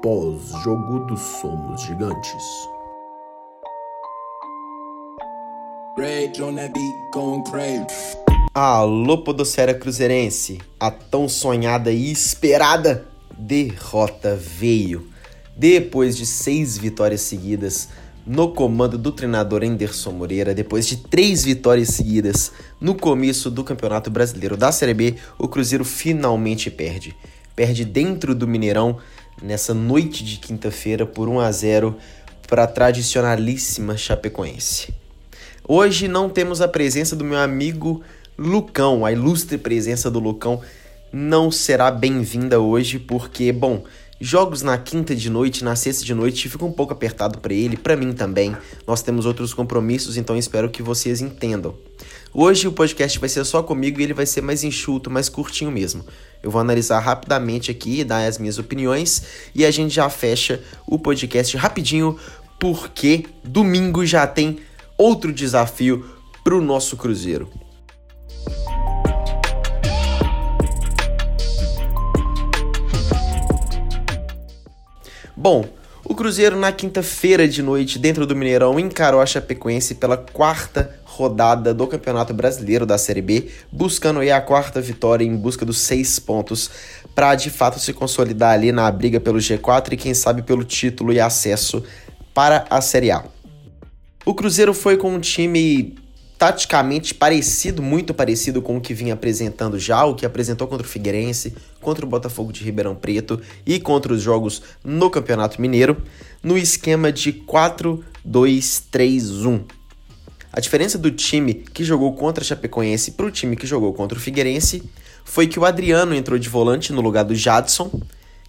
Pós-jogo do Somos Gigantes. Alô, Podocera Cruzeirense! A tão sonhada e esperada derrota veio. Depois de seis vitórias seguidas no comando do treinador Enderson Moreira, depois de três vitórias seguidas no começo do Campeonato Brasileiro da Série B, o Cruzeiro finalmente perde. Perde dentro do Mineirão nessa noite de quinta-feira por 1 a 0 para a tradicionalíssima Chapecoense. Hoje não temos a presença do meu amigo Lucão, a ilustre presença do Lucão não será bem-vinda hoje porque, bom, jogos na quinta de noite, na sexta de noite fica um pouco apertado para ele, para mim também. Nós temos outros compromissos, então espero que vocês entendam. Hoje o podcast vai ser só comigo e ele vai ser mais enxuto, mais curtinho mesmo. Eu vou analisar rapidamente aqui, dar as minhas opiniões e a gente já fecha o podcast rapidinho, porque domingo já tem outro desafio para o nosso Cruzeiro. Bom, o Cruzeiro na quinta-feira de noite, dentro do Mineirão, encarou a Chapecoense pela quarta rodada do Campeonato Brasileiro da Série B, buscando aí a quarta vitória em busca dos seis pontos para de fato se consolidar ali na briga pelo G4 e quem sabe pelo título e acesso para a Série A. O Cruzeiro foi com um time taticamente parecido, muito parecido com o que vinha apresentando já, o que apresentou contra o Figueirense, contra o Botafogo de Ribeirão Preto e contra os jogos no Campeonato Mineiro, no esquema de 4-2-3-1. A diferença do time que jogou contra a Chapecoense para o time que jogou contra o Figueirense foi que o Adriano entrou de volante no lugar do Jadson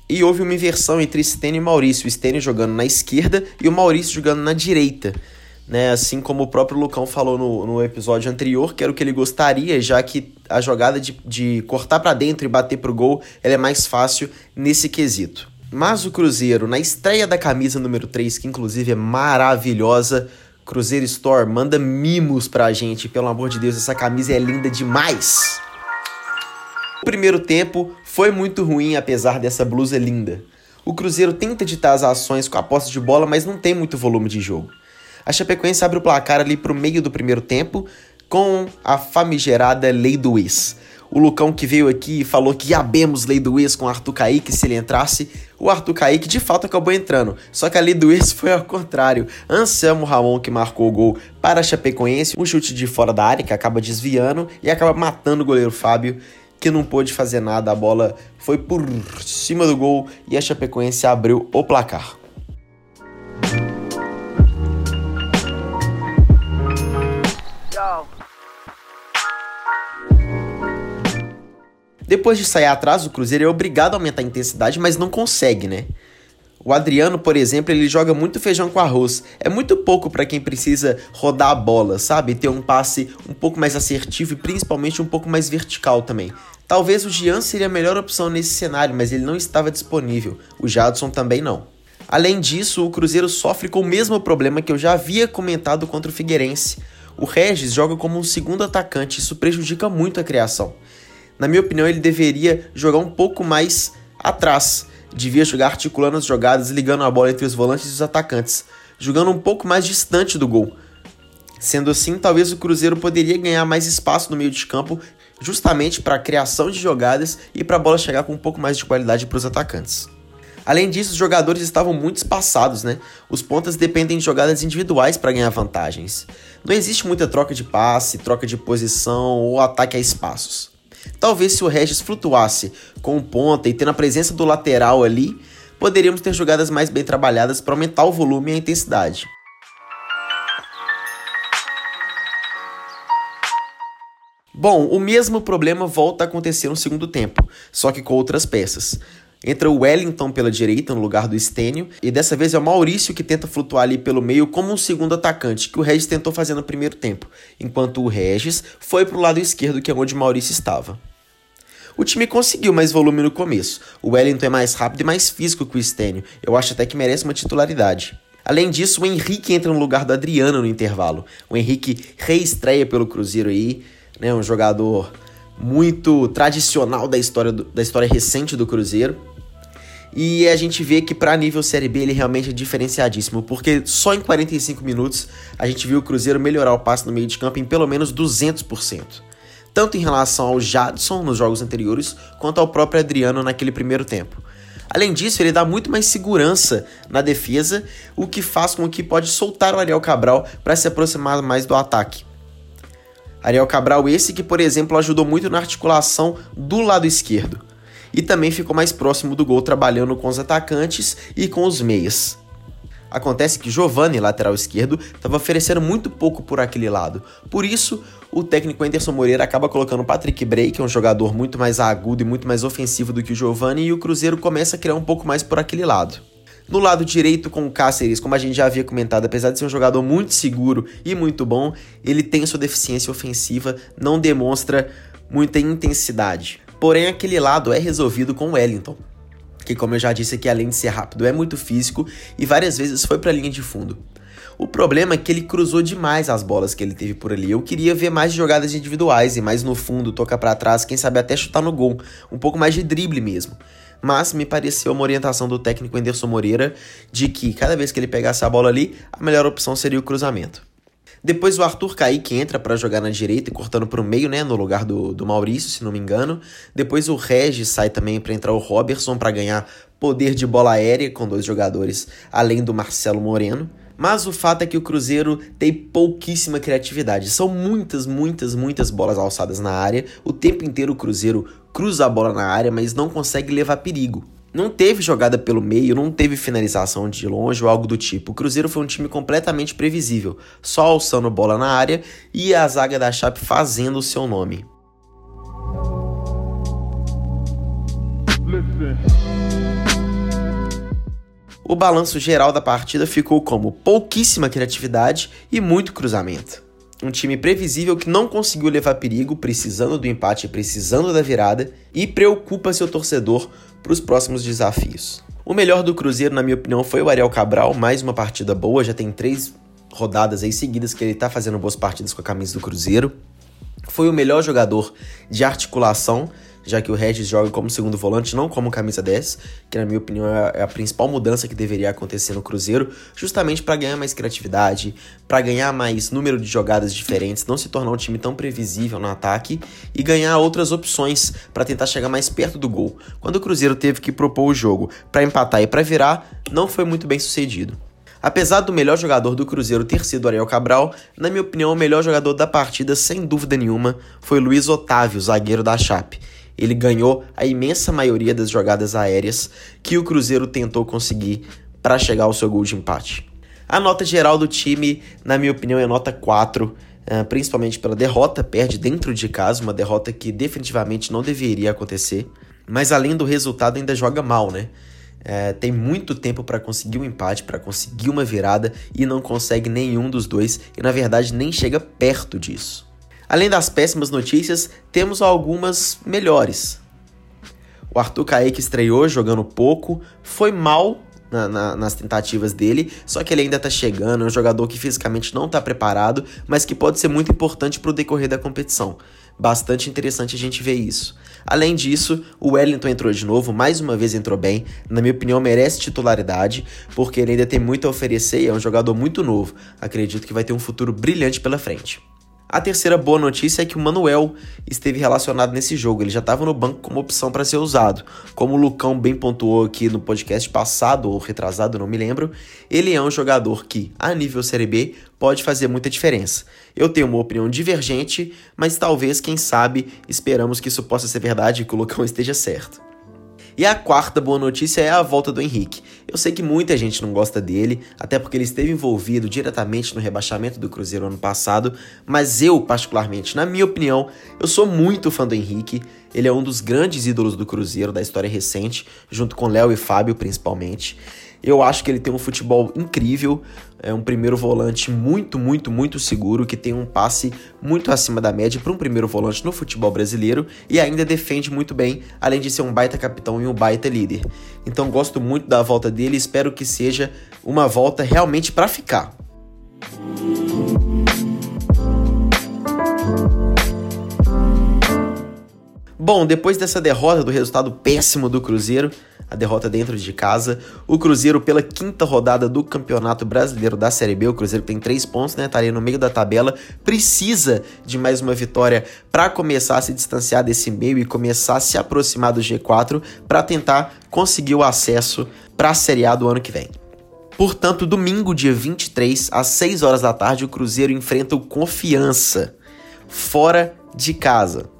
e houve uma inversão entre Stênio e Maurício, o Stênio jogando na esquerda e o Maurício jogando na direita né? Assim como o próprio Lucão falou no, no episódio anterior, que era o que ele gostaria, já que a jogada de, de cortar para dentro e bater pro gol é mais fácil nesse quesito. Mas o Cruzeiro, na estreia da camisa número 3, que inclusive é maravilhosa, Cruzeiro Store manda mimos pra gente, pelo amor de Deus, essa camisa é linda demais. O primeiro tempo foi muito ruim, apesar dessa blusa linda. O Cruzeiro tenta editar as ações com a posse de bola, mas não tem muito volume de jogo. A Chapecoense abre o placar ali pro meio do primeiro tempo com a famigerada lei do ex. O Lucão que veio aqui e falou que abemos lei do ex com o Arthur Kaique se ele entrasse. O Arthur Kaique de fato acabou entrando, só que a lei do ex foi ao contrário. Anselmo Ramon que marcou o gol para a Chapecoense, um chute de fora da área que acaba desviando e acaba matando o goleiro Fábio que não pôde fazer nada. A bola foi por cima do gol e a Chapecoense abriu o placar. Depois de sair atrás, o Cruzeiro é obrigado a aumentar a intensidade, mas não consegue, né? O Adriano, por exemplo, ele joga muito feijão com arroz. É muito pouco para quem precisa rodar a bola, sabe? Ter um passe um pouco mais assertivo e principalmente um pouco mais vertical também. Talvez o Jean seria a melhor opção nesse cenário, mas ele não estava disponível. O Jadson também não. Além disso, o Cruzeiro sofre com o mesmo problema que eu já havia comentado contra o Figueirense. O Regis joga como um segundo atacante, isso prejudica muito a criação. Na minha opinião, ele deveria jogar um pouco mais atrás. Devia jogar articulando as jogadas, ligando a bola entre os volantes e os atacantes, jogando um pouco mais distante do gol. Sendo assim, talvez o Cruzeiro poderia ganhar mais espaço no meio de campo, justamente para a criação de jogadas e para a bola chegar com um pouco mais de qualidade para os atacantes. Além disso, os jogadores estavam muito espaçados, né? Os pontas dependem de jogadas individuais para ganhar vantagens. Não existe muita troca de passe, troca de posição ou ataque a espaços. Talvez se o Regis flutuasse com ponta e tendo a presença do lateral ali, poderíamos ter jogadas mais bem trabalhadas para aumentar o volume e a intensidade. Bom, o mesmo problema volta a acontecer no segundo tempo, só que com outras peças. Entra o Wellington pela direita no lugar do Stênio, e dessa vez é o Maurício que tenta flutuar ali pelo meio como um segundo atacante, que o Regis tentou fazer no primeiro tempo, enquanto o Regis foi para o lado esquerdo, que é onde o Maurício estava. O time conseguiu mais volume no começo. O Wellington é mais rápido e mais físico que o Stênio. Eu acho até que merece uma titularidade. Além disso, o Henrique entra no lugar do Adriano no intervalo. O Henrique reestreia pelo Cruzeiro aí, né, um jogador muito tradicional da história, do, da história recente do Cruzeiro. E a gente vê que para nível Série B ele realmente é diferenciadíssimo, porque só em 45 minutos a gente viu o Cruzeiro melhorar o passe no meio de campo em pelo menos 200%. Tanto em relação ao Jadson nos jogos anteriores, quanto ao próprio Adriano naquele primeiro tempo. Além disso, ele dá muito mais segurança na defesa, o que faz com que pode soltar o Ariel Cabral para se aproximar mais do ataque. Ariel Cabral esse que, por exemplo, ajudou muito na articulação do lado esquerdo e também ficou mais próximo do gol trabalhando com os atacantes e com os meias. Acontece que Giovanni, lateral esquerdo, estava oferecendo muito pouco por aquele lado. Por isso, o técnico Anderson Moreira acaba colocando o Patrick Bray, que é um jogador muito mais agudo e muito mais ofensivo do que o Giovanni, e o Cruzeiro começa a criar um pouco mais por aquele lado. No lado direito com o Cáceres, como a gente já havia comentado, apesar de ser um jogador muito seguro e muito bom, ele tem sua deficiência ofensiva, não demonstra muita intensidade. Porém, aquele lado é resolvido com Wellington, que, como eu já disse aqui, além de ser rápido, é muito físico e várias vezes foi para a linha de fundo. O problema é que ele cruzou demais as bolas que ele teve por ali. Eu queria ver mais jogadas individuais e mais no fundo, tocar para trás, quem sabe até chutar no gol, um pouco mais de drible mesmo. Mas me pareceu uma orientação do técnico Anderson Moreira de que cada vez que ele pegasse a bola ali, a melhor opção seria o cruzamento. Depois o Arthur Kaique entra para jogar na direita cortando para o meio, né, no lugar do, do Maurício, se não me engano. Depois o Regis sai também para entrar o Robertson para ganhar poder de bola aérea com dois jogadores, além do Marcelo Moreno. Mas o fato é que o Cruzeiro tem pouquíssima criatividade. São muitas, muitas, muitas bolas alçadas na área. O tempo inteiro o Cruzeiro cruza a bola na área, mas não consegue levar perigo. Não teve jogada pelo meio, não teve finalização de longe ou algo do tipo. O Cruzeiro foi um time completamente previsível, só alçando bola na área e a zaga da Chape fazendo o seu nome. O balanço geral da partida ficou como pouquíssima criatividade e muito cruzamento. Um time previsível que não conseguiu levar perigo, precisando do empate, precisando da virada e preocupa seu torcedor para os próximos desafios. O melhor do Cruzeiro, na minha opinião, foi o Ariel Cabral, mais uma partida boa, já tem três rodadas aí seguidas que ele está fazendo boas partidas com a camisa do Cruzeiro. Foi o melhor jogador de articulação, já que o Regis joga como segundo volante, não como camisa 10, que na minha opinião é a principal mudança que deveria acontecer no Cruzeiro, justamente para ganhar mais criatividade, para ganhar mais número de jogadas diferentes, não se tornar um time tão previsível no ataque e ganhar outras opções para tentar chegar mais perto do gol. Quando o Cruzeiro teve que propor o jogo para empatar e para virar, não foi muito bem sucedido. Apesar do melhor jogador do Cruzeiro ter sido Ariel Cabral, na minha opinião, o melhor jogador da partida, sem dúvida nenhuma, foi Luiz Otávio, zagueiro da Chape ele ganhou a imensa maioria das jogadas aéreas que o Cruzeiro tentou conseguir para chegar ao seu gol de empate. A nota geral do time, na minha opinião, é nota 4, eh, principalmente pela derrota, perde dentro de casa, uma derrota que definitivamente não deveria acontecer, mas além do resultado ainda joga mal, né? É, tem muito tempo para conseguir um empate, para conseguir uma virada e não consegue nenhum dos dois e na verdade nem chega perto disso. Além das péssimas notícias, temos algumas melhores. O Arthur Kaique estreou jogando pouco, foi mal na, na, nas tentativas dele, só que ele ainda tá chegando, é um jogador que fisicamente não tá preparado, mas que pode ser muito importante pro decorrer da competição. Bastante interessante a gente ver isso. Além disso, o Wellington entrou de novo, mais uma vez entrou bem, na minha opinião merece titularidade, porque ele ainda tem muito a oferecer e é um jogador muito novo. Acredito que vai ter um futuro brilhante pela frente. A terceira boa notícia é que o Manuel esteve relacionado nesse jogo. Ele já estava no banco como opção para ser usado. Como o Lucão bem pontuou aqui no podcast passado ou retrasado, não me lembro, ele é um jogador que, a nível Série B, pode fazer muita diferença. Eu tenho uma opinião divergente, mas talvez, quem sabe, esperamos que isso possa ser verdade e que o Lucão esteja certo. E a quarta boa notícia é a volta do Henrique. Eu sei que muita gente não gosta dele, até porque ele esteve envolvido diretamente no rebaixamento do Cruzeiro ano passado, mas eu, particularmente, na minha opinião, eu sou muito fã do Henrique. Ele é um dos grandes ídolos do Cruzeiro da história recente, junto com Léo e Fábio principalmente. Eu acho que ele tem um futebol incrível, é um primeiro volante muito, muito, muito seguro, que tem um passe muito acima da média para um primeiro volante no futebol brasileiro e ainda defende muito bem, além de ser um baita capitão e um baita líder. Então gosto muito da volta dele e espero que seja uma volta realmente para ficar. Bom, depois dessa derrota, do resultado péssimo do Cruzeiro, a derrota dentro de casa, o Cruzeiro, pela quinta rodada do Campeonato Brasileiro da Série B, o Cruzeiro tem três pontos, né? Tá ali no meio da tabela, precisa de mais uma vitória para começar a se distanciar desse meio e começar a se aproximar do G4 para tentar conseguir o acesso para a Série A do ano que vem. Portanto, domingo, dia 23, às 6 horas da tarde, o Cruzeiro enfrenta o Confiança, fora de casa.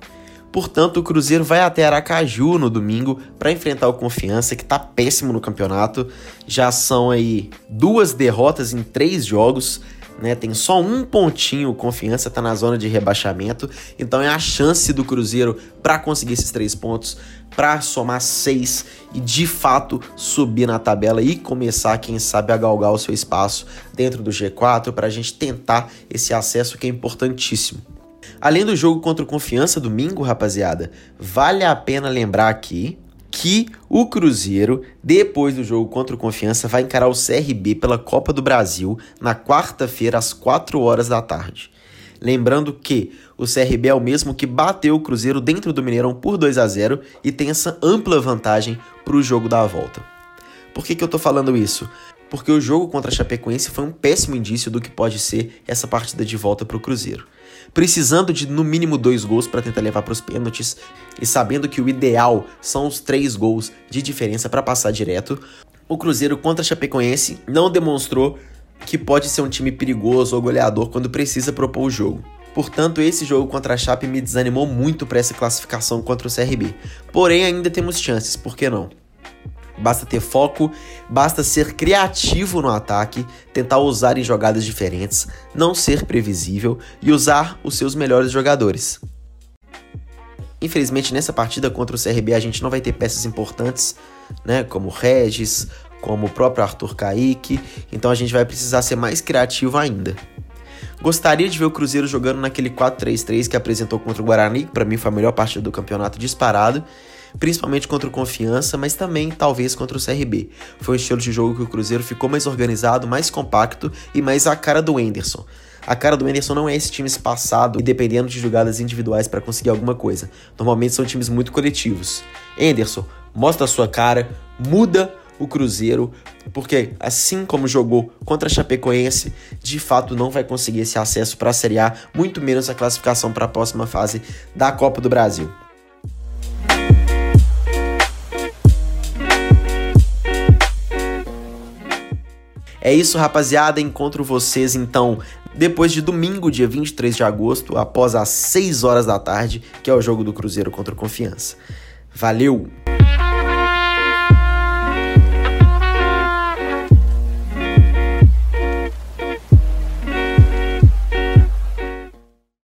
Portanto, o Cruzeiro vai até Aracaju no domingo para enfrentar o Confiança, que está péssimo no campeonato. Já são aí duas derrotas em três jogos. Né, tem só um pontinho, o Confiança está na zona de rebaixamento, então é a chance do Cruzeiro para conseguir esses três pontos, para somar seis e de fato subir na tabela e começar, quem sabe, a galgar o seu espaço dentro do G4 para a gente tentar esse acesso que é importantíssimo. Além do jogo contra o Confiança domingo, rapaziada, vale a pena lembrar aqui que o Cruzeiro, depois do jogo contra o Confiança, vai encarar o CRB pela Copa do Brasil na quarta-feira às 4 horas da tarde. Lembrando que o CRB é o mesmo que bateu o Cruzeiro dentro do Mineirão por 2 a 0 e tem essa ampla vantagem para o jogo da volta. Por que, que eu tô falando isso? Porque o jogo contra a Chapecoense foi um péssimo indício do que pode ser essa partida de volta para o Cruzeiro precisando de no mínimo dois gols para tentar levar para os pênaltis e sabendo que o ideal são os três gols de diferença para passar direto, o Cruzeiro contra a Chapecoense não demonstrou que pode ser um time perigoso ou goleador quando precisa propor o jogo. Portanto, esse jogo contra a Chape me desanimou muito para essa classificação contra o CRB. Porém, ainda temos chances, por que não? Basta ter foco, basta ser criativo no ataque, tentar usar em jogadas diferentes, não ser previsível e usar os seus melhores jogadores. Infelizmente, nessa partida contra o CRB, a gente não vai ter peças importantes, né, como Regis, como o próprio Arthur Kaique, então a gente vai precisar ser mais criativo ainda. Gostaria de ver o Cruzeiro jogando naquele 4-3-3 que apresentou contra o Guarani, que para mim foi a melhor partida do campeonato disparado, principalmente contra o Confiança, mas também talvez contra o CRB. Foi um estilo de jogo que o Cruzeiro ficou mais organizado, mais compacto e mais a cara do Enderson. A cara do Enderson não é esse time espaçado e dependendo de jogadas individuais para conseguir alguma coisa. Normalmente são times muito coletivos. Enderson, mostra a sua cara, muda o Cruzeiro, porque assim como jogou contra a Chapecoense, de fato não vai conseguir esse acesso para a Série A, muito menos a classificação para a próxima fase da Copa do Brasil. É isso, rapaziada. Encontro vocês então depois de domingo, dia 23 de agosto, após as 6 horas da tarde, que é o jogo do Cruzeiro contra o Confiança. Valeu!